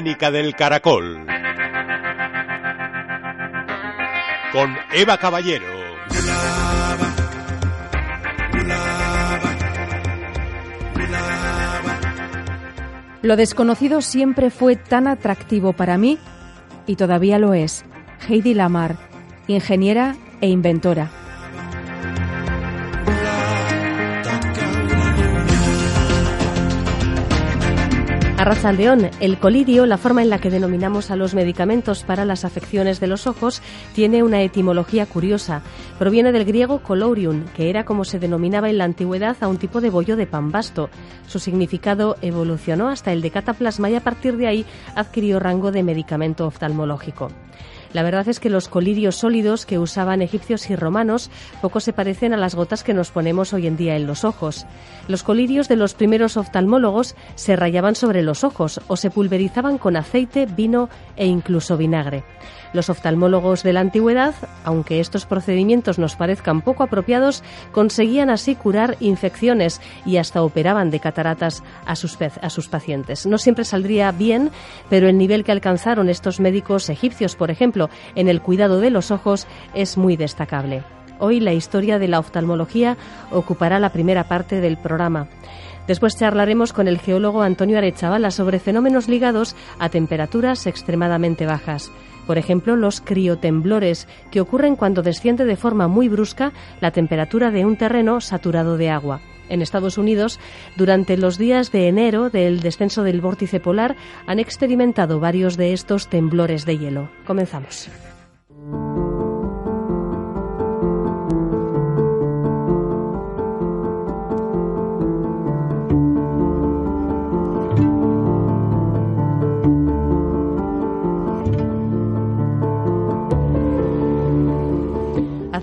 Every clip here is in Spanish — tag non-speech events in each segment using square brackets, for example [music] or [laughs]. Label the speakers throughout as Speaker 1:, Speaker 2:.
Speaker 1: Mecánica del caracol. Con Eva Caballero.
Speaker 2: Lo desconocido siempre fue tan atractivo para mí y todavía lo es. Heidi Lamar, ingeniera e inventora. Arrachaldeón, el colirio, la forma en la que denominamos a los medicamentos para las afecciones de los ojos, tiene una etimología curiosa. Proviene del griego colorium, que era como se denominaba en la antigüedad a un tipo de bollo de pan vasto. Su significado evolucionó hasta el de cataplasma y a partir de ahí adquirió rango de medicamento oftalmológico. La verdad es que los colirios sólidos que usaban egipcios y romanos poco se parecen a las gotas que nos ponemos hoy en día en los ojos. Los colirios de los primeros oftalmólogos se rayaban sobre los ojos o se pulverizaban con aceite, vino e incluso vinagre. Los oftalmólogos de la antigüedad, aunque estos procedimientos nos parezcan poco apropiados, conseguían así curar infecciones y hasta operaban de cataratas a sus, a sus pacientes. No siempre saldría bien, pero el nivel que alcanzaron estos médicos egipcios, por ejemplo, en el cuidado de los ojos es muy destacable. Hoy la historia de la oftalmología ocupará la primera parte del programa. Después charlaremos con el geólogo Antonio Arechavala sobre fenómenos ligados a temperaturas extremadamente bajas. Por ejemplo, los criotemblores, que ocurren cuando desciende de forma muy brusca la temperatura de un terreno saturado de agua. En Estados Unidos, durante los días de enero del descenso del vórtice polar, han experimentado varios de estos temblores de hielo. Comenzamos.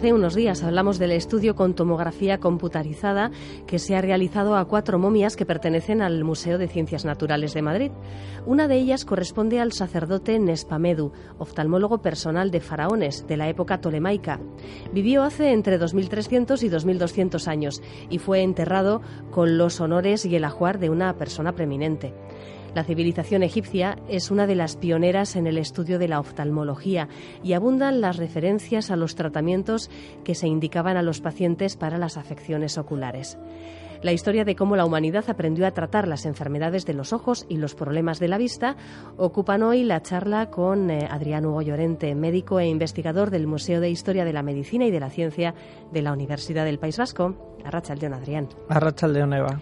Speaker 2: Hace unos días hablamos del estudio con tomografía computarizada que se ha realizado a cuatro momias que pertenecen al Museo de Ciencias Naturales de Madrid. Una de ellas corresponde al sacerdote Nespamedu, oftalmólogo personal de faraones de la época tolemaica. Vivió hace entre 2300 y 2200 años y fue enterrado con los honores y el ajuar de una persona preeminente. La civilización egipcia es una de las pioneras en el estudio de la oftalmología y abundan las referencias a los tratamientos que se indicaban a los pacientes para las afecciones oculares. La historia de cómo la humanidad aprendió a tratar las enfermedades de los ojos y los problemas de la vista ocupan hoy la charla con eh, Adrián Hugo Llorente, médico e investigador del Museo de Historia de la Medicina y de la Ciencia de la Universidad del País Vasco. Arrachaldeón, Adrián.
Speaker 3: Arrachaldeón, Eva.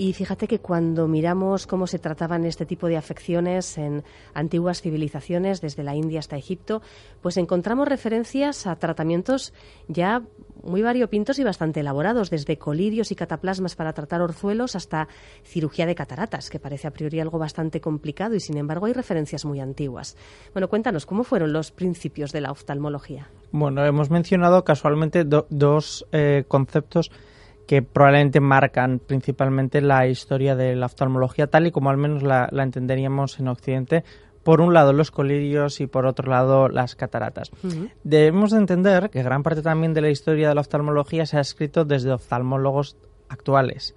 Speaker 2: Y fíjate que cuando miramos cómo se trataban este tipo de afecciones en antiguas civilizaciones, desde la India hasta Egipto, pues encontramos referencias a tratamientos ya muy variopintos y bastante elaborados, desde colirios y cataplasmas para tratar orzuelos hasta cirugía de cataratas, que parece a priori algo bastante complicado y sin embargo hay referencias muy antiguas. Bueno, cuéntanos, ¿cómo fueron los principios de la oftalmología?
Speaker 3: Bueno, hemos mencionado casualmente dos eh, conceptos que probablemente marcan principalmente la historia de la oftalmología tal y como al menos la, entenderíamos en Occidente. Por un lado los colirios y por otro lado las cataratas. Debemos de entender que gran parte también de la historia de la oftalmología se ha escrito desde oftalmólogos actuales.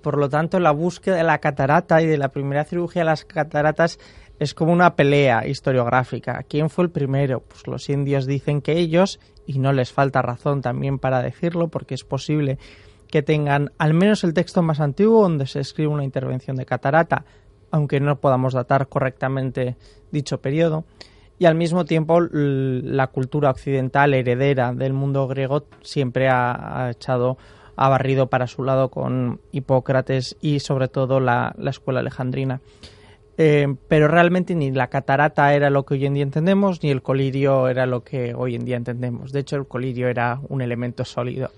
Speaker 3: Por lo tanto, la búsqueda de la catarata y de la primera cirugía de las cataratas es como una pelea historiográfica. ¿Quién fue el primero? Pues los indios dicen que ellos, y no les falta razón también para decirlo, porque es posible que tengan al menos el texto más antiguo donde se escribe una intervención de catarata, aunque no podamos datar correctamente dicho periodo, y al mismo tiempo la cultura occidental heredera del mundo griego siempre ha, echado ha barrido para su lado con Hipócrates y sobre todo la, escuela alejandrina. Eh, pero realmente ni la catarata era lo que hoy en día entendemos, ni el colirio era lo que hoy en día entendemos. De hecho, el colirio era un elemento sólido.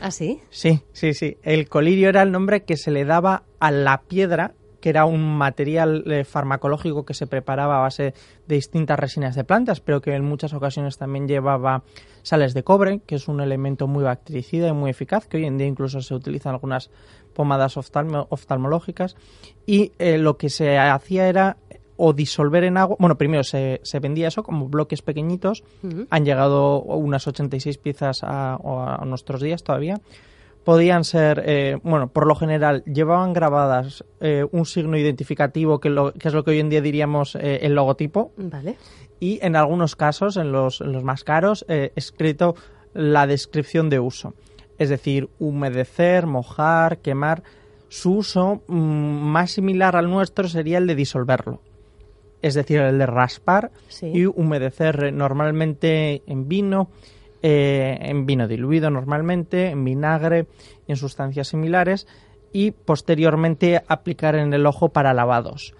Speaker 2: ¿Ah, sí?
Speaker 3: Sí, sí, sí. El colirio era el nombre que se le daba a la piedra que era un material eh, farmacológico que se preparaba a base de distintas resinas de plantas, pero que en muchas ocasiones también llevaba sales de cobre, que es un elemento muy bactericida y muy eficaz, que hoy en día incluso se utiliza en algunas pomadas oftalmológicas. Y eh, lo que se hacía era o disolver en agua. Bueno, primero se, se vendía eso como bloques pequeñitos. Han llegado unas 86 piezas a, a, nuestros días todavía podían ser, eh, bueno, por lo general llevaban grabadas eh, un signo identificativo que, lo, que es lo que hoy en día diríamos eh, el logotipo.
Speaker 2: Vale.
Speaker 3: Y en algunos casos, en los, en los más caros, escrito la descripción de uso. Es decir, humedecer, mojar, quemar. Su uso mm, más similar al nuestro sería el de disolverlo. Es decir, el de raspar y humedecer normalmente en vino eh, en vino diluido normalmente, en vinagre y en sustancias similares y posteriormente aplicar en el ojo para lavados.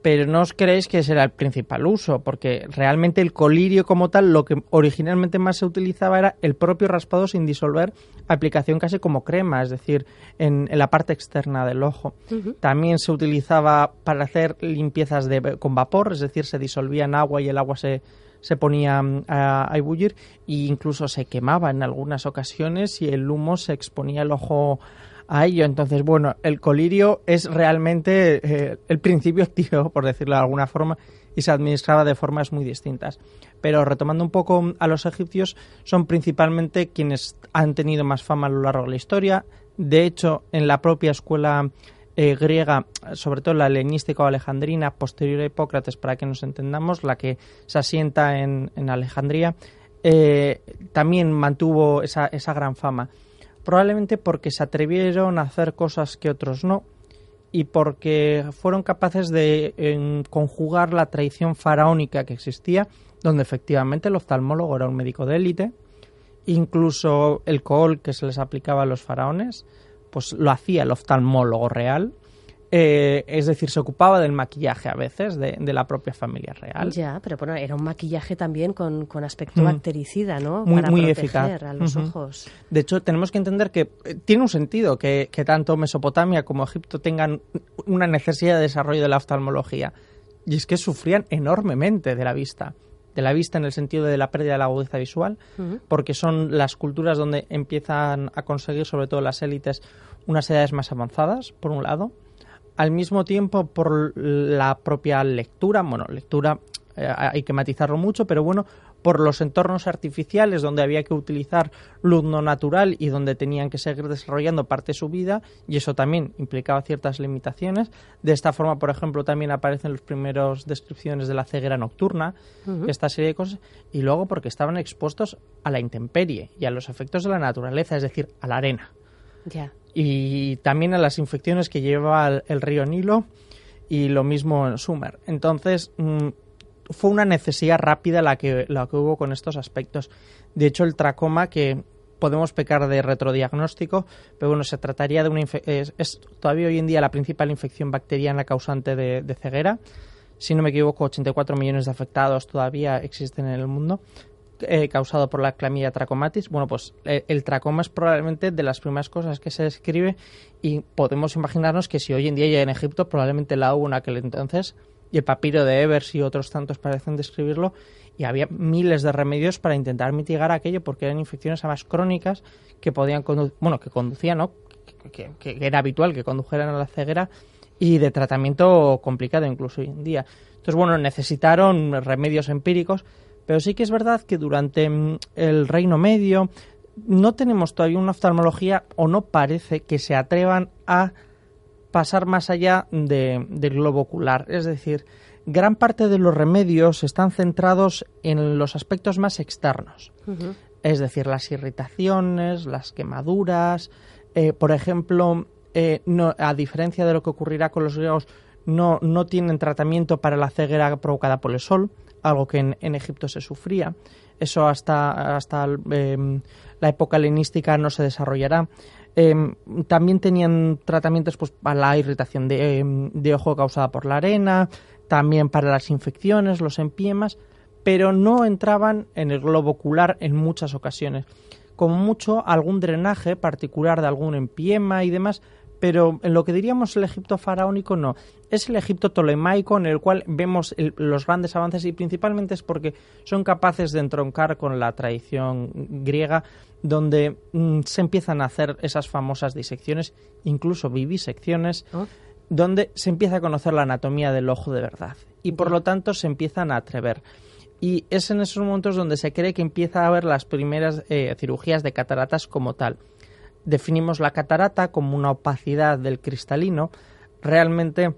Speaker 3: Pero no os creéis que será el principal uso, porque realmente el colirio como tal, lo que originalmente más se utilizaba era el propio raspado sin disolver, aplicación casi como crema, es decir, en, la parte externa del ojo. También se utilizaba para hacer limpiezas de, con vapor, es decir, se disolvía en agua y el agua se, se ponía mm, a, ebullir e incluso se quemaba en algunas ocasiones y el humo se exponía el ojo a ello. Entonces, bueno, el colirio es realmente eh, el principio [laughs] activo, por decirlo de alguna forma, y se administraba de formas muy distintas. Pero retomando un poco a los egipcios, son principalmente quienes han tenido más fama a lo largo de la historia. De hecho, en la propia escuela eh, griega, sobre todo la helenística o alejandrina, posterior a Hipócrates, para que nos entendamos, la que se asienta en, Alejandría, eh, también mantuvo esa, esa gran fama. Probablemente porque se atrevieron a hacer cosas que otros no y porque fueron capaces de conjugar la tradición faraónica que existía, donde efectivamente el oftalmólogo era un médico de élite, incluso el cool que se les aplicaba a los faraones, pues lo hacía el oftalmólogo real. Eh, es decir, se ocupaba del maquillaje a veces de, la propia familia real.
Speaker 2: Ya, pero bueno, era un maquillaje también con, aspecto mm. bactericida, ¿no?
Speaker 3: Muy,
Speaker 2: Para
Speaker 3: muy
Speaker 2: proteger
Speaker 3: eficaz.
Speaker 2: a los ojos.
Speaker 3: De hecho, tenemos que entender que eh, tiene un sentido que, que tanto Mesopotamia como Egipto tengan una necesidad de desarrollo de la oftalmología. Y es que sufrían enormemente de la vista de la vista en el sentido de la pérdida de la agudeza visual, porque son las culturas donde empiezan a conseguir, sobre todo las élites, unas edades más avanzadas, por un lado. Al mismo tiempo, por la propia lectura, bueno, lectura eh, hay que matizarlo mucho, pero bueno, por los entornos artificiales donde había que utilizar luz no natural y donde tenían que seguir desarrollando parte de su vida y eso también implicaba ciertas limitaciones. De esta forma, por ejemplo, también aparecen las primeras descripciones de la ceguera nocturna, esta serie de cosas, y luego porque estaban expuestos a la intemperie y a los efectos de la naturaleza, es decir, a la arena. Y también a las infecciones que lleva el, río Nilo y lo mismo en Sumer. Entonces, mm, fue una necesidad rápida la que, la que hubo con estos aspectos. De hecho, el tracoma, que podemos pecar de retrodiagnóstico, pero bueno, se trataría de una es, es, todavía hoy en día la principal infección bacteriana causante de, ceguera. Si no me equivoco, 84 millones de afectados todavía existen en el mundo. Eh, causado por la clamidia trachomatis. Bueno, pues eh, el tracoma es probablemente de las primeras cosas que se describe y podemos imaginarnos que si hoy en día ya en Egipto probablemente la hubo en aquel entonces y el papiro de Evers y otros tantos parecen describirlo, y había miles de remedios para intentar mitigar aquello porque eran infecciones además crónicas que podían bueno, que conducían, ¿no? Que, era habitual que condujeran a la ceguera y de tratamiento complicado incluso hoy en día. Entonces, bueno, necesitaron remedios empíricos, pero sí que es verdad que durante mm, el Reino Medio no tenemos todavía una oftalmología o no parece que se atrevan a pasar más allá de, del globo ocular. Es decir, gran parte de los remedios están centrados en los aspectos más externos. Es decir, las irritaciones, las quemaduras. Eh, por ejemplo, eh, no, a diferencia de lo que ocurrirá con los griegos, no, no tienen tratamiento para la ceguera provocada por el sol, algo que en, Egipto se sufría. Eso hasta, hasta em, la época helenística no se desarrollará. Em, también tenían tratamientos pues, para la irritación em, de, ojo causada por la arena, también para las infecciones, los empiemas, pero no entraban en el globo ocular en muchas ocasiones. como mucho algún drenaje particular de algún empiema y demás, pero en lo que diríamos el Egipto faraónico no. Es el Egipto tolemaico en el cual vemos los grandes avances y principalmente es porque son capaces de entroncar con la tradición griega donde mm, se empiezan a hacer esas famosas disecciones, incluso vivisecciones, oh. donde se empieza a conocer la anatomía del ojo de verdad y por lo tanto se empiezan a atrever. Y es en esos momentos donde se cree que empieza a haber las primeras eh, cirugías de cataratas como tal definimos la catarata como una opacidad del cristalino. Realmente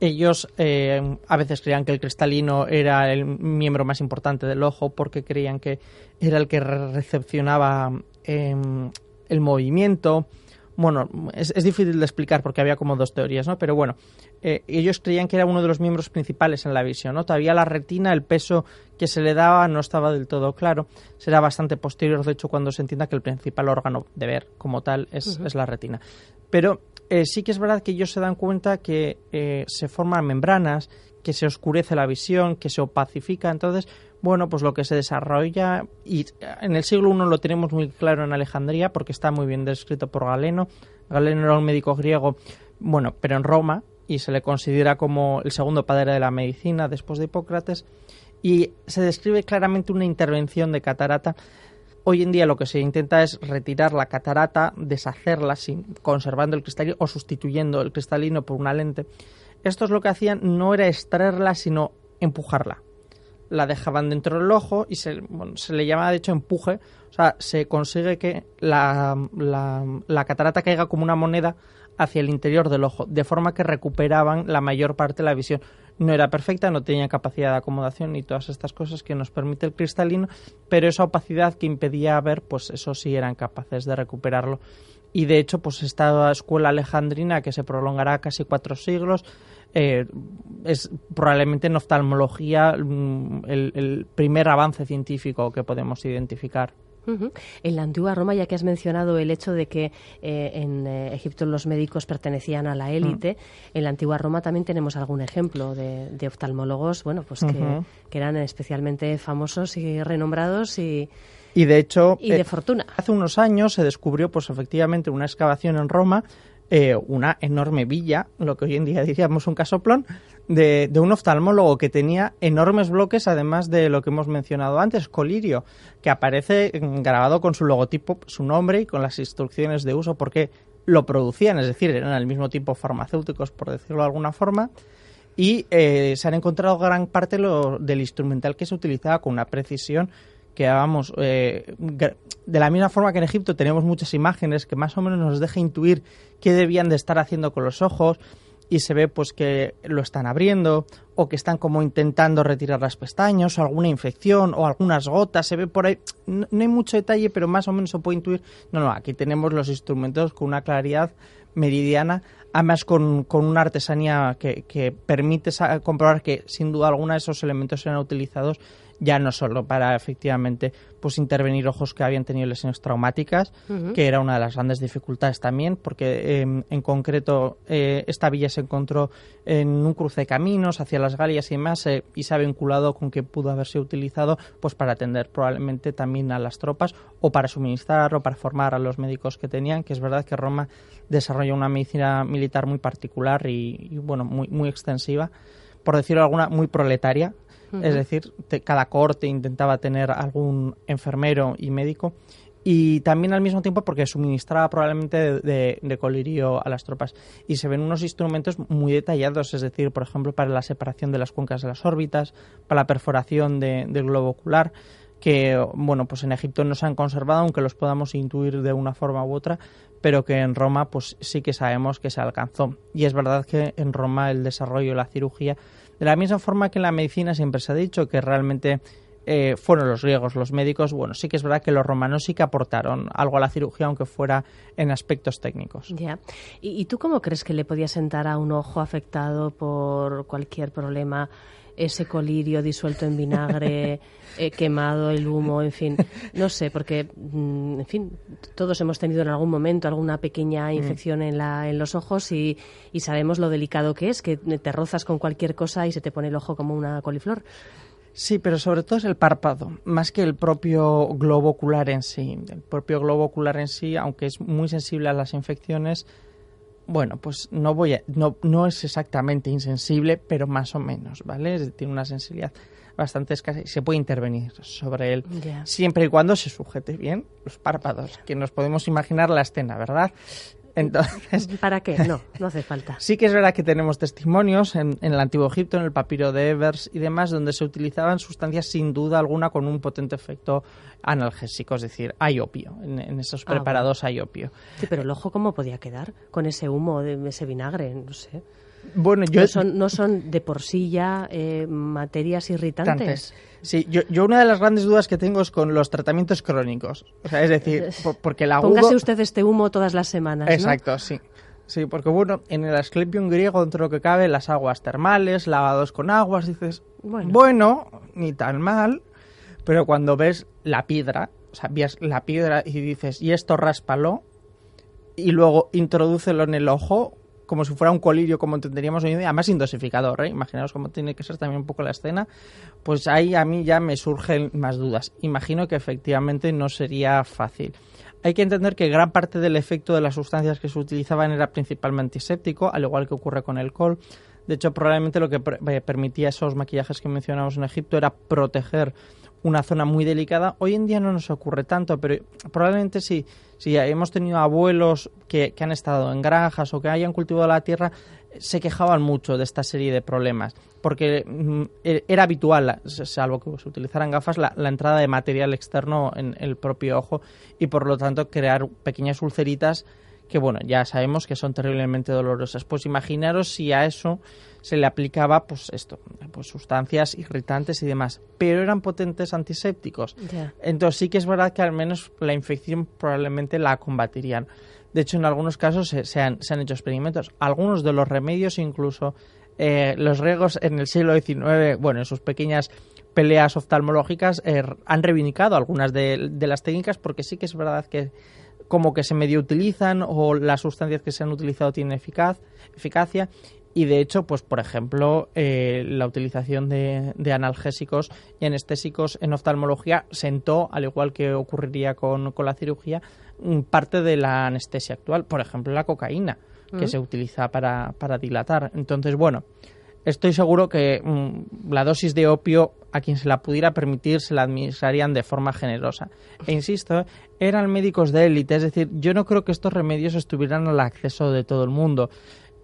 Speaker 3: ellos eh, a veces creían que el cristalino era el miembro más importante del ojo porque creían que era el que recepcionaba em, el movimiento bueno, es, difícil de explicar porque había como dos teorías, ¿no? Pero bueno, eh, ellos creían que era uno de los miembros principales en la visión, ¿no? Todavía la retina, el peso que se le daba no estaba del todo claro. Será bastante posterior, de hecho, cuando se entienda que el principal órgano de ver como tal es, la retina. Pero eh, sí que es verdad que ellos se dan cuenta que eh, se forman membranas, que se oscurece la visión, que se opacifica. Entonces, bueno, pues lo que se desarrolla, y en el siglo I lo tenemos muy claro en Alejandría, porque está muy bien descrito por Galeno. Galeno era un médico griego, bueno, pero en Roma, y se le considera como el segundo padre de la medicina después de Hipócrates, y se describe claramente una intervención de catarata. Hoy en día lo que se intenta es retirar la catarata, deshacerla sin, conservando el cristalino o sustituyendo el cristalino por una lente. Esto es lo que hacían, no era extraerla, sino empujarla la dejaban dentro del ojo y se, se le llama de hecho empuje, o sea, se consigue que la, la, catarata caiga como una moneda hacia el interior del ojo, de forma que recuperaban la mayor parte de la visión. No era perfecta, no tenía capacidad de acomodación y todas estas cosas que nos permite el cristalino, pero esa opacidad que impedía ver, pues eso sí eran capaces de recuperarlo. Y de hecho, pues esta escuela alejandrina que se prolongará casi cuatro siglos, eh, es probablemente en oftalmología mm, el, primer avance científico que podemos identificar.
Speaker 2: En la antigua Roma, ya que has mencionado el hecho de que eh, en eh, Egipto los médicos pertenecían a la élite, mm. en la antigua Roma también tenemos algún ejemplo de, oftalmólogos, bueno, pues que, que, eran especialmente famosos y renombrados y,
Speaker 3: y de hecho,
Speaker 2: y de fortuna.
Speaker 3: Hace unos años se descubrió, pues efectivamente, una excavación en Roma eh, una enorme villa, lo que hoy en día [laughs] diríamos un casoplón, de, de, un oftalmólogo que tenía enormes bloques, además de lo que hemos mencionado antes, Colirio, que aparece grabado con su logotipo, su nombre y con las instrucciones de uso, porque lo producían, es decir, eran al mismo tiempo farmacéuticos, por decirlo de alguna forma, y eh, se han encontrado gran parte del instrumental que se utilizaba con una precisión que vamos, eh, de la misma forma que en Egipto tenemos muchas imágenes que más o menos nos deja intuir qué debían de estar haciendo con los ojos y se ve pues que lo están abriendo o que están como intentando retirar las pestañas o alguna infección o algunas gotas, se ve por ahí, no, hay mucho detalle pero más o menos se puede intuir, no, no, aquí tenemos los instrumentos con una claridad meridiana, además con, con una artesanía que, que permite comprobar que sin duda alguna esos elementos eran utilizados ya no solo para efectivamente pues intervenir ojos que habían tenido lesiones traumáticas, que era una de las grandes dificultades también, porque em, en concreto eh, esta villa se encontró en un cruce de caminos hacia las Galias y demás, eh, y se ha vinculado con que pudo haberse utilizado pues para atender probablemente también a las tropas o para suministrar o para formar a los médicos que tenían, que es verdad que Roma desarrolló una medicina militar muy particular y, y bueno, muy, muy extensiva, por decirlo alguna, muy proletaria, es decir, cada corte intentaba tener algún enfermero y médico y también al mismo tiempo porque suministraba probablemente de, colirio a las tropas. Y se ven unos instrumentos muy detallados, es decir, por ejemplo, para la separación de las cuencas de las órbitas, para la perforación del globo ocular, que, bueno, pues en Egipto no se han conservado, aunque los podamos intuir de una forma u otra, pero que en Roma, pues sí que sabemos que se alcanzó. Y es verdad que en Roma el desarrollo de la cirugía de la misma forma que en la medicina siempre se ha dicho que realmente eh, fueron los griegos, los médicos, bueno, sí que es verdad que los romanos sí que aportaron algo a la cirugía, aunque fuera en aspectos técnicos.
Speaker 2: Ya. ¿Y, tú cómo crees que le podía sentar a un ojo afectado por cualquier problema ese colirio disuelto en vinagre, eh, quemado, el humo, en fin? No sé, porque, mm, en fin, todos hemos tenido en algún momento alguna pequeña mm. infección en, la, en los ojos y, y sabemos lo delicado que es, que te rozas con cualquier cosa y se te pone el ojo como una coliflor.
Speaker 3: Sí, pero sobre todo es el párpado, más que el propio globo ocular en sí. El propio globo ocular en sí, aunque es muy sensible a las infecciones, bueno, pues no voy a, no, no es exactamente insensible, pero más o menos, ¿vale? Tiene una sensibilidad bastante escasa y se puede intervenir sobre él siempre y cuando se sujete bien los párpados, que nos podemos imaginar la escena, ¿verdad? Entonces, [laughs]
Speaker 2: ¿Para qué? No, no hace falta. [laughs]
Speaker 3: Sí que es verdad que tenemos testimonios en, en el Antiguo Egipto, en el papiro de Evers y demás, donde se utilizaban sustancias sin duda alguna con un potente efecto analgésico, es decir, hay opio. En, en esos
Speaker 2: Ah,
Speaker 3: preparados hay opio.
Speaker 2: Sí, pero el ojo, ¿cómo podía quedar con ese humo, de ese vinagre? No sé.
Speaker 3: Bueno, yo...
Speaker 2: ¿No son, no son de por sí ya eh, materias irritantes?
Speaker 3: Tantes. Sí, yo, yo una de las grandes dudas que tengo es con los tratamientos crónicos. O sea, es decir, por- porque el agudo...
Speaker 2: Póngase usted este humo todas las semanas, ¿no?
Speaker 3: Exacto, sí. Sí, porque bueno, en el Asclepion griego, dentro de lo que cabe, las aguas termales, lavados con aguas, dices,
Speaker 2: Bueno.
Speaker 3: bueno, ni tan mal, pero cuando ves la piedra, o sea, ves la piedra y dices, y esto ráspalo, y luego introdúcelo en el ojo, como si fuera un colirio, como entenderíamos hoy en día, además sin dosificador, ¿eh? imaginaos cómo tiene que ser también un poco la escena, pues ahí a mí ya me surgen más dudas. Imagino que efectivamente no sería fácil. Hay que entender que gran parte del efecto de las sustancias que se utilizaban era principalmente antiséptico, al igual que ocurre con el alcohol. De hecho, probablemente lo que eh, permitía esos maquillajes que mencionamos en Egipto era proteger una zona muy delicada. Hoy en día no nos ocurre tanto, pero probablemente si, si hemos tenido abuelos que, que han estado en granjas o que hayan cultivado la tierra, se quejaban mucho de esta serie de problemas, porque mm, e- era habitual, salvo que se utilizaran gafas, la, la entrada de material externo en el propio ojo y por lo tanto crear pequeñas ulceritas que bueno, ya sabemos que son terriblemente dolorosas. Pues imaginaros si a eso se le aplicaba pues esto, pues sustancias irritantes y demás, pero eran potentes antisépticos. Entonces sí que es verdad que al menos la infección probablemente la combatirían. De hecho, en algunos casos se, se han, se han hecho experimentos. Algunos de los remedios, incluso eh, los griegos en el siglo XIX, bueno, en sus pequeñas peleas oftalmológicas, eh, han reivindicado algunas de, de las técnicas porque sí que es verdad que como que se medio utilizan o las sustancias que se han utilizado tienen eficaz, eficacia y de hecho, pues por ejemplo, eh, la utilización de, de analgésicos y anestésicos en oftalmología sentó, al igual que ocurriría con, con la cirugía, mm, parte de la anestesia actual. Por ejemplo, la cocaína, que
Speaker 2: Mm.
Speaker 3: se utiliza para, para dilatar. Entonces, bueno, estoy seguro que mm, la dosis de opio a quien se la pudiera permitir se la administrarían de forma generosa. E insisto, eran médicos de élite, es decir, yo no creo que estos remedios estuvieran al acceso de todo el mundo.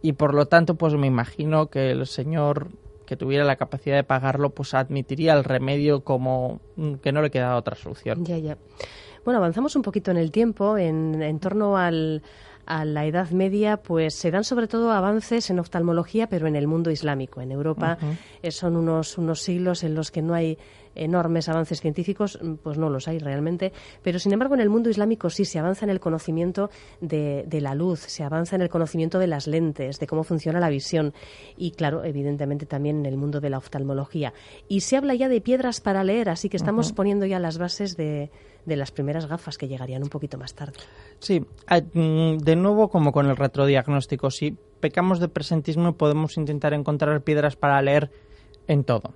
Speaker 3: Y por lo tanto, pues me imagino que el señor que tuviera la capacidad de pagarlo, pues admitiría el remedio como mm, que no le quedaba otra solución.
Speaker 2: Ya, ya. Bueno, avanzamos un poquito en el tiempo, en, en torno al, a la Edad Media, pues se dan sobre todo avances en oftalmología, pero en el mundo islámico. En Europa eh, son unos, unos siglos en los que no hay enormes avances científicos, mm, pues no los hay realmente, pero sin embargo en el mundo islámico sí se avanza en el conocimiento de, de la luz, se avanza en el conocimiento de las lentes, de cómo funciona la visión y claro, evidentemente también en el mundo de la oftalmología. Y se habla ya de piedras para leer, así que estamos poniendo ya las bases de, de las primeras gafas que llegarían un poquito más tarde.
Speaker 3: Sí, ah, mm, de nuevo como con el retrodiagnóstico, si pecamos de presentismo podemos intentar encontrar piedras para leer en todo.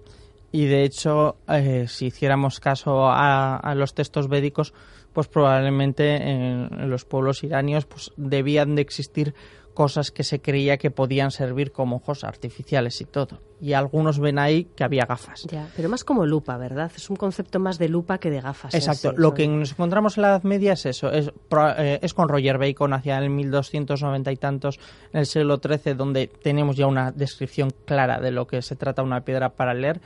Speaker 3: Y de hecho, eh, si hiciéramos caso a, a los textos védicos, pues probablemente en, en los pueblos iranios pues debían de existir cosas que se creía que podían servir como ojos artificiales y todo. Y algunos ven ahí que había gafas.
Speaker 2: Ya, pero más como lupa, ¿verdad? Es un concepto más de lupa que de gafas. en
Speaker 3: Exacto, lo que nos encontramos en la Edad Media es eso, es, eh, es con Roger Bacon hacia el 1290 y tantos, en el siglo XIII, donde tenemos ya una descripción clara de lo que se trata una piedra para leer,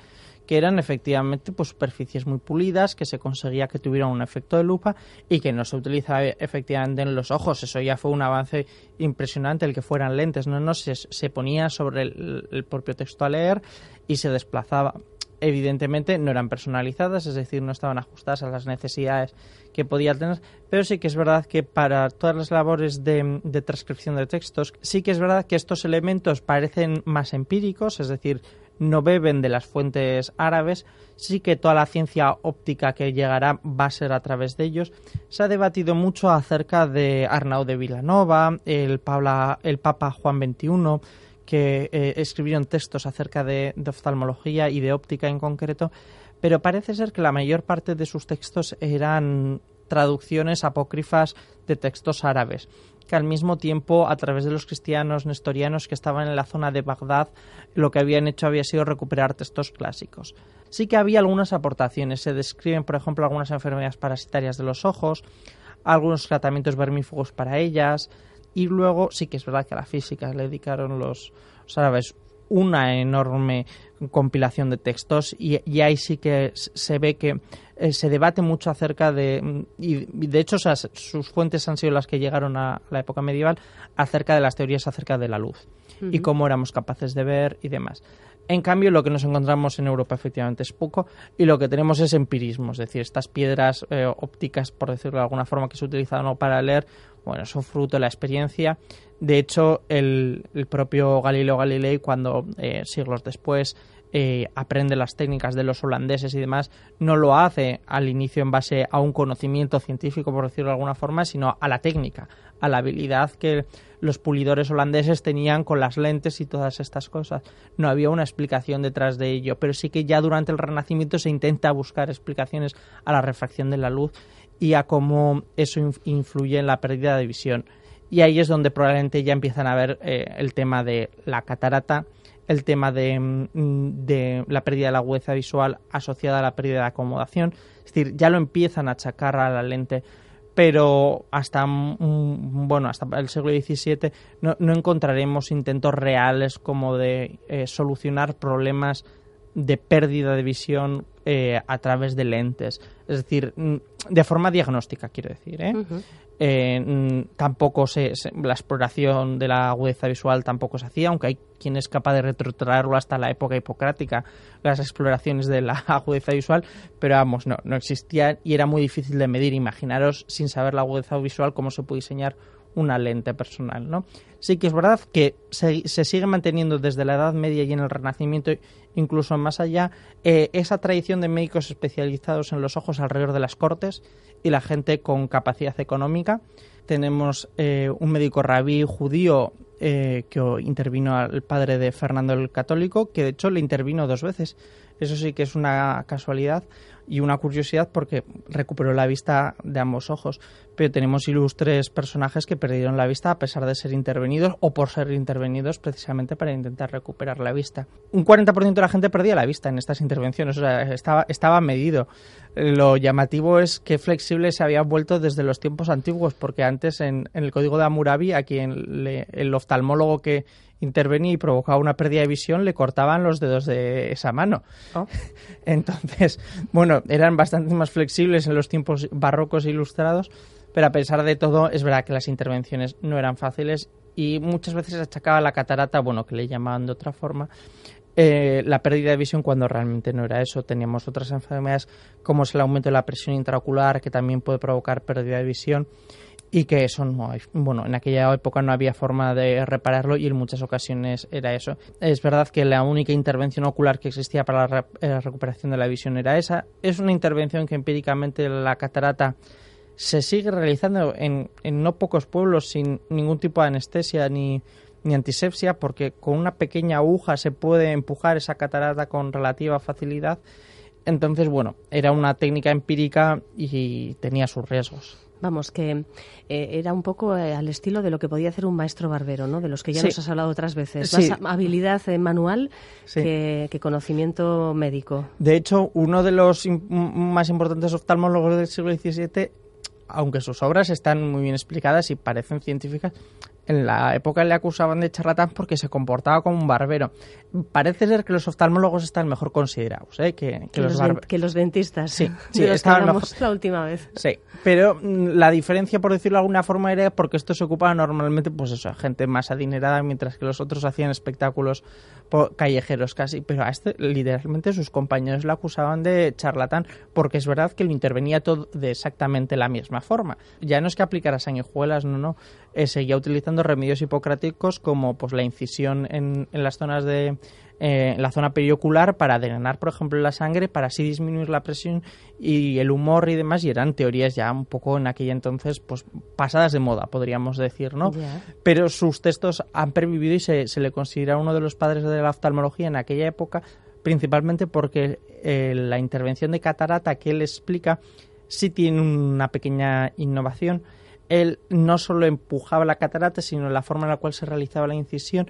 Speaker 3: que eran efectivamente pues, superficies muy pulidas, que se conseguía que tuvieran un efecto de lupa y que no se utilizaba eh, efectivamente en los ojos. Eso ya fue un avance impresionante, el que fueran lentes, no, no se, se ponía sobre el, propio texto a leer y se desplazaba evidentemente no eran personalizadas, es decir, no estaban ajustadas a las necesidades que podía tener, pero sí que es verdad que para todas las labores de transcripción de textos, sí que es verdad que estos elementos parecen más empíricos, es decir, no beben de las fuentes árabes, sí que toda la ciencia óptica que llegará va a ser a través de ellos. Se ha debatido mucho acerca de Arnaud de Villanova, el, Pabla- el Papa Juan XXI, que eh, escribieron textos acerca de, de oftalmología y de óptica en concreto, pero parece ser que la mayor parte de sus textos eran traducciones apócrifas de textos árabes que al mismo tiempo, a través de los cristianos nestorianos que estaban en la zona de Bagdad, lo que habían hecho había sido recuperar textos clásicos. Sí que había algunas aportaciones. Se describen, por ejemplo, algunas enfermedades parasitarias de los ojos, algunos tratamientos vermífugos para ellas, y luego sí que es verdad que a la física le dedicaron los, árabes una enorme compilación de textos y, ahí sí que se ve que eh, se debate mucho acerca de y, de hecho sus fuentes han sido las que llegaron a la época medieval acerca de las teorías acerca de la luz y cómo éramos capaces de ver y demás. En cambio, lo que nos encontramos en Europa efectivamente es poco y lo que tenemos es empirismo, es decir, estas piedras eh, ópticas, por decirlo de alguna forma, que se utilizan para leer, bueno, son fruto de la experiencia. De hecho, el, propio Galileo Galilei, cuando eh, siglos después eh, aprende las técnicas de los holandeses y demás, no lo hace al inicio en base a un conocimiento científico, por decirlo de alguna forma, sino a la técnica, a la habilidad que los pulidores holandeses tenían con las lentes y todas estas cosas. No había una explicación detrás de ello, pero sí que ya durante el Renacimiento se intenta buscar explicaciones a la refracción de la luz y a cómo eso influye en la pérdida de visión. Y ahí es donde probablemente ya empiezan a ver eh, el tema de la catarata, el tema de, mm, de, la pérdida de la agudeza visual asociada a la pérdida de acomodación. Es decir, ya lo empiezan a achacar a la lente, pero hasta, mm, bueno, hasta el siglo XVII no, no encontraremos intentos reales como de eh, solucionar problemas de pérdida de visión eh, a través de lentes. Es decir, mm, de forma diagnóstica, quiero decir. ¿eh? Eh, mm, tampoco se, la exploración de la agudeza visual tampoco se hacía, aunque hay quien es capaz de retrotraerlo hasta la época hipocrática, las exploraciones de la [laughs] agudeza visual, pero vamos, no, no existía y era muy difícil de medir. Imaginaros, sin saber la agudeza visual, cómo se puede diseñar una lente personal, ¿no? Sí que es verdad que se, sigue manteniendo desde la Edad Media y en el Renacimiento, incluso más allá, eh, esa tradición de médicos especializados en los ojos alrededor de las cortes y la gente con capacidad económica. Tenemos eh, un médico rabí judío eh, que intervino al padre de Fernando el Católico, que de hecho le intervino dos veces. Eso sí que es una casualidad y una curiosidad porque recuperó la vista de ambos ojos. Pero tenemos ilustres personajes que perdieron la vista a pesar de ser intervenidos o por ser intervenidos precisamente para intentar recuperar la vista. Un 40% de la gente perdía la vista en estas intervenciones, o sea, estaba, estaba medido. Lo llamativo es que flexible se había vuelto desde los tiempos antiguos, porque antes en, el código de Hammurabi, a quien el oftalmólogo que intervenía y provocaba una pérdida de visión, le cortaban los dedos de esa mano. Oh. [laughs] Entonces, bueno, eran bastante más flexibles en los tiempos barrocos e ilustrados, pero a pesar de todo, es verdad que las intervenciones no eran fáciles y muchas veces achacaba la catarata, bueno, que le llamaban de otra forma, eh, la pérdida de visión cuando realmente no era eso. Teníamos otras enfermedades como es el aumento de la presión intraocular, que también puede provocar pérdida de visión y que eso no hay, bueno, en aquella época no había forma de repararlo y en muchas ocasiones era eso. Es verdad que la única intervención ocular que existía para la, eh, recuperación de la visión era esa. Es una intervención que empíricamente la catarata se sigue realizando en, en no pocos pueblos sin ningún tipo de anestesia ni, ni antisepsia porque con una pequeña aguja se puede empujar esa catarata con relativa facilidad. Entonces, bueno, era una técnica empírica y tenía sus riesgos.
Speaker 2: Vamos, que eh, era un poco eh, al estilo de lo que podía hacer un maestro barbero, ¿no? De los que ya nos has hablado otras veces. Más habilidad eh, manual que, conocimiento médico.
Speaker 3: De hecho, uno de los más importantes oftalmólogos del siglo XVII, aunque sus obras están muy bien explicadas y parecen científicas, en la época le acusaban de charlatán porque se comportaba como un barbero. Parece ser que los oftalmólogos están mejor considerados ¿eh? que,
Speaker 2: los, que los dentistas.
Speaker 3: Sí, [laughs]
Speaker 2: sí mejor. la última vez.
Speaker 3: Sí, pero mm, la diferencia, por decirlo de alguna forma, era porque esto se ocupaba normalmente, pues eso, gente más adinerada, mientras que los otros hacían espectáculos callejeros casi. Pero a este, literalmente, sus compañeros le acusaban de charlatán porque es verdad que lo intervenía todo de exactamente la misma forma. Ya no es que aplicara sanguijuelas, no, no. Eh, seguía utilizando utilizando remedios hipocráticos como pues la incisión en, en las zonas de eh, la zona periocular para drenar, por ejemplo, la sangre, para así disminuir la presión y el humor y demás, y eran teorías ya un poco en aquella entonces, pues pasadas de moda, podríamos decir, ¿no? Pero sus textos han pervivido y se, se, le considera uno de los padres de la oftalmología en aquella época, principalmente porque eh, la intervención de catarata que él explica sí tiene una pequeña innovación él no solo empujaba la catarata, sino la forma en la cual se realizaba la incisión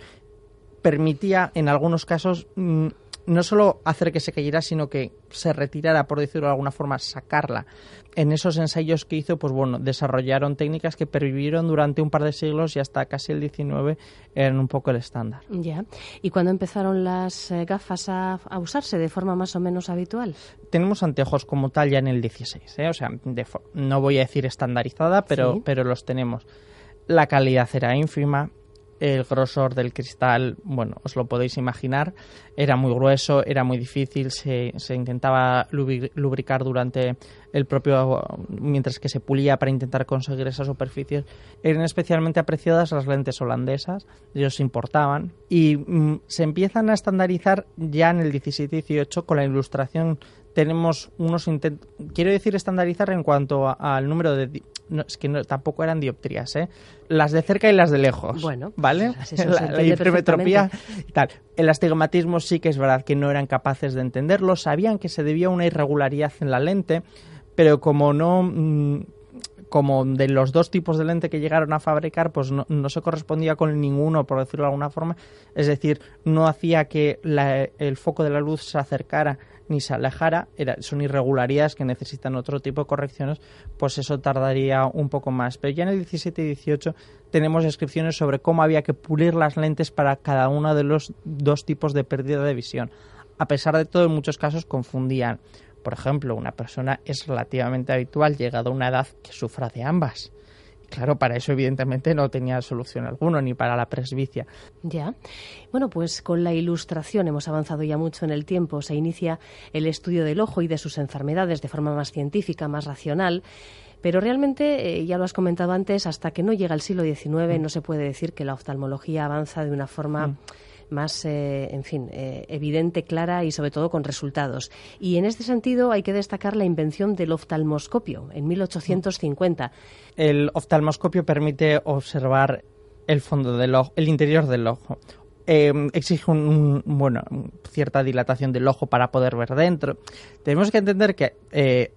Speaker 3: permitía en algunos casos mm, no solo hacer que se cayera, sino que se retirara, por decirlo de alguna forma, sacarla. En esos ensayos que hizo, pues bueno, desarrollaron técnicas que pervivieron durante un par de siglos y hasta casi el 19 eran un poco el estándar.
Speaker 2: Ya. ¿Y cuándo empezaron las eh, gafas a, usarse de forma más o menos habitual?
Speaker 3: Tenemos anteojos como tal ya en el 16, ¿eh? o sea, no voy a decir estandarizada, pero, pero los tenemos. La calidad era ínfima, el grosor del cristal, bueno, os lo podéis imaginar, era muy grueso, era muy difícil, se, se intentaba lubricar durante el propio, mientras que se pulía para intentar conseguir esas superficies. Eran especialmente apreciadas las lentes holandesas, ellos importaban, y mm, se empiezan a estandarizar ya en el 17-18 con la ilustración tenemos unos intentos, quiero decir estandarizar en cuanto al número de, no, es que no, tampoco eran dioptrías, ¿eh? Las de cerca y las de lejos. Bueno, ¿vale? [laughs] la, hipermetropía y tal. El astigmatismo sí que es verdad que no eran capaces de entenderlo, sabían que se debía a una irregularidad en la lente, pero como no mm, como de los dos tipos de lente que llegaron a fabricar, pues no, no, se correspondía con ninguno, por decirlo de alguna forma. Es decir, no hacía que el foco de la luz se acercara ni se alejara, era, son irregularidades que necesitan otro tipo de correcciones, pues eso tardaría un poco más. Pero ya en el 17 y 18 tenemos descripciones sobre cómo había que pulir las lentes para cada uno de los dos tipos de pérdida de visión. A pesar de todo, en muchos casos confundían. Por ejemplo, una persona es relativamente habitual, llegado a una edad, que sufra de ambas Claro, para eso evidentemente no tenía solución alguna, ni para la presbicia.
Speaker 2: Ya. Bueno, pues con la ilustración hemos avanzado ya mucho en el tiempo. Se inicia el estudio del ojo y de sus enfermedades de forma más científica, más racional. Pero realmente, eh, ya lo has comentado antes, hasta que no llega el siglo XIX mm. no se puede decir que la oftalmología avanza de una forma... Mm más, eh, en fin, eh, evidente, clara y sobre todo con resultados. Y en este sentido hay que destacar la invención del oftalmoscopio en 1850.
Speaker 3: El oftalmoscopio permite observar el fondo del ojo, el interior del ojo. Em, exige un, bueno, cierta dilatación del ojo para poder ver dentro. Tenemos que entender que eh,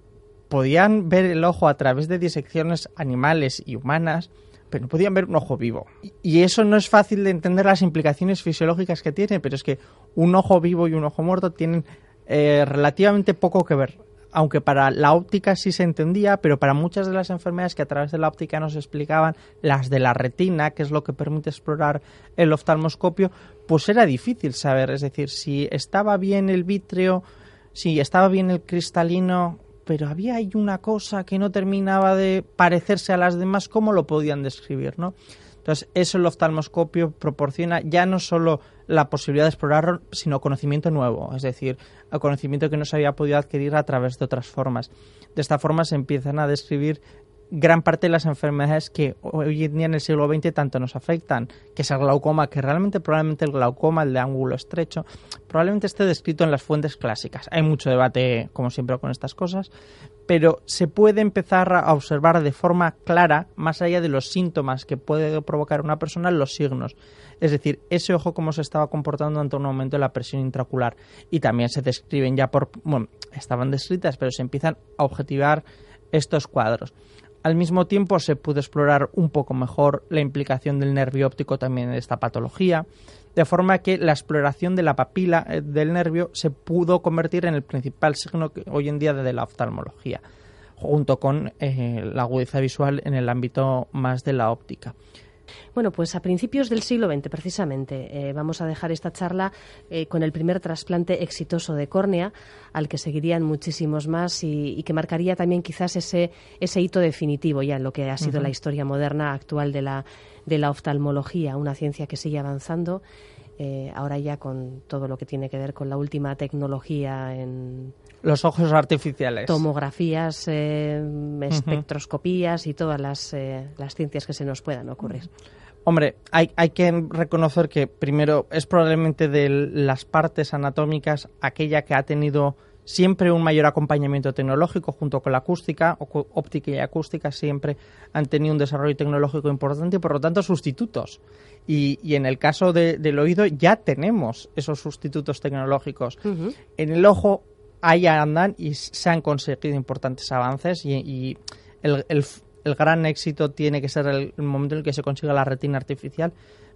Speaker 3: podían ver el ojo a través de disecciones animales y humanas pero no podían ver un ojo vivo. Y eso no es fácil de entender las implicaciones fisiológicas que tiene, pero es que un ojo vivo y un ojo muerto tienen eh, relativamente poco que ver. Aunque para la óptica sí se entendía, pero para muchas de las enfermedades que a través de la óptica nos explicaban, las de la retina, que es lo que permite explorar el oftalmoscopio, pues era difícil saber. Es decir, si estaba bien el vítreo, si estaba bien el cristalino, pero había ahí una cosa que no terminaba de parecerse a las demás, ¿cómo lo podían describir? ¿no? Entonces, eso el oftalmoscopio proporciona ya no solo la posibilidad de explorar, sino conocimiento nuevo, es decir, conocimiento que no se había podido adquirir a través de otras formas. De esta forma se empiezan a describir gran parte de las enfermedades que hoy en día en el siglo XX tanto nos afectan, que es el glaucoma, que realmente probablemente el glaucoma, el de ángulo estrecho, probablemente esté descrito en las fuentes clásicas. Hay mucho debate, como siempre, con estas cosas, pero se puede empezar a observar de forma clara, más allá de los síntomas que puede provocar una persona, los signos. Es decir, ese ojo cómo se estaba comportando ante un aumento de la presión intraocular. Y también se describen ya por, bueno, estaban descritas, pero se empiezan a objetivar estos cuadros. Al mismo tiempo se pudo explorar un poco mejor la implicación del nervio óptico también en esta patología, de forma que la exploración de la papila eh, del nervio se pudo convertir en el principal signo que hoy en día de la oftalmología, junto con eh, la agudeza visual en el ámbito más de la óptica.
Speaker 2: Bueno, pues a principios del siglo XX, precisamente, eh, vamos a dejar esta charla eh, con el primer trasplante exitoso de córnea, al que seguirían muchísimos más y, que marcaría también quizás ese, ese hito definitivo ya en lo que ha sido la historia moderna actual de la, de la oftalmología, una ciencia que sigue avanzando. Eh, ahora ya con todo lo que tiene que ver con la última tecnología en
Speaker 3: los ojos artificiales.
Speaker 2: Tomografías, espectroscopías y todas las, las ciencias que se nos puedan ocurrir.
Speaker 3: Hombre, hay, hay que reconocer que primero es probablemente de las partes anatómicas aquella que ha tenido siempre un mayor acompañamiento tecnológico junto con la acústica, óptica y acústica siempre han tenido un desarrollo tecnológico importante y por lo tanto sustitutos. Y, y en el caso del oído ya tenemos esos sustitutos tecnológicos. En el ojo ahí andan y se han conseguido importantes avances y, el, el gran éxito tiene que ser el, momento en el que se consiga la retina artificial,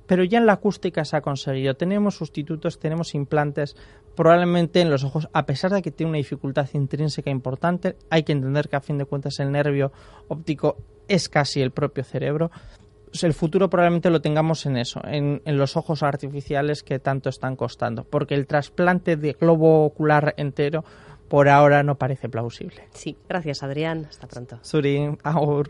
Speaker 3: pero ya en la acústica se ha conseguido. Tenemos sustitutos, tenemos implantes, probablemente en los ojos, a pesar de que tiene una dificultad intrínseca importante, hay que entender que a fin de cuentas el nervio óptico es casi el propio cerebro. Pues el futuro probablemente lo tengamos en eso, en, en, los ojos artificiales que tanto están costando, porque el trasplante de globo ocular entero por ahora no parece plausible.
Speaker 2: Sí, gracias Adrián, hasta pronto.
Speaker 3: Surin, ahora.